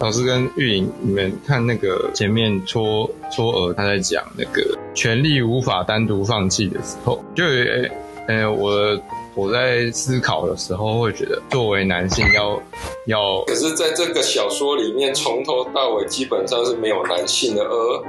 老师跟玉玲，你们看那个前面戳戳儿他在讲那个权力无法单独放弃的时候，就诶诶、我我在思考的时候会觉得，作为男性要要，可是在这个小说里面，从头到尾基本上是没有男性的，而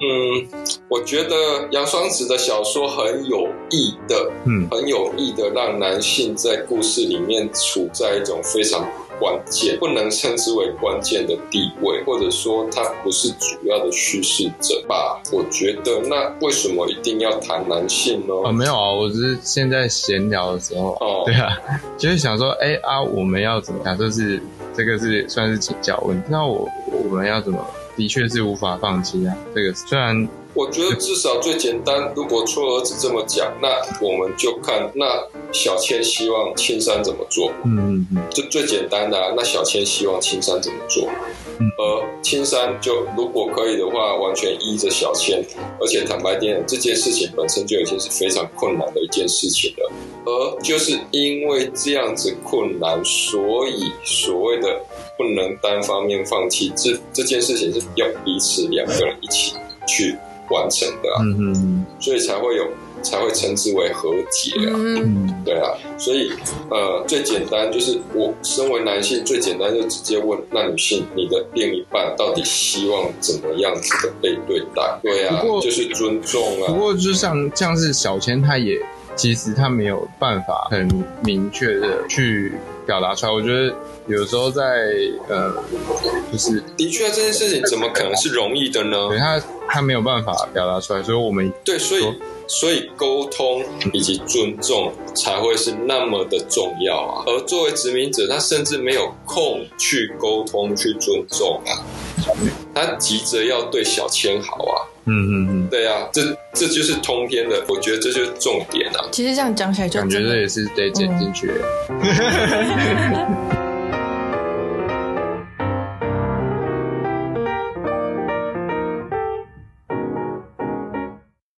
嗯，我觉得杨双子的小说很有意的，嗯，很有意的让男性在故事里面处在一种非常。关键不能称之为关键的地位，或者说他不是主要的叙事者吧？我觉得那为什么一定要谈男性呢？啊、哦，没有啊，我只是现在闲聊的时候，哦，对啊，就是想说，哎啊，我们要怎么样？就是这个是算是请教问，那我我们要怎么？的确是无法放弃啊，这个虽然。我觉得至少最简单，如果错儿子这么讲，那我们就看那小千希望青山怎么做。嗯嗯嗯，就最简单的啊，那小千希望青山怎么做？嗯，而青山就如果可以的话，完全依着小千。而且坦白点，这件事情本身就已经是非常困难的一件事情了。而就是因为这样子困难，所以所谓的不能单方面放弃，这这件事情是要彼此两个人一起去。完成的啊，嗯嗯，所以才会有，才会称之为和解啊，嗯，对啊，所以呃，最简单就是我身为男性，最简单就直接问那女性，你的另一半到底希望怎么样子的被对待？对啊，就是尊重啊。不过就像像是小千，他也其实他没有办法很明确的去表达出来。我觉得有时候在呃，就是的确这件事情怎么可能是容易的呢？对他。他没有办法表达出来，所以我们对，所以所以沟通以及尊重才会是那么的重要啊。而作为殖民者，他甚至没有空去沟通、去尊重啊。他急着要对小千好啊。嗯嗯嗯，对啊，这这就是通篇的，我觉得这就是重点啊。其实这样讲起来就，就感觉这也是得剪进去。嗯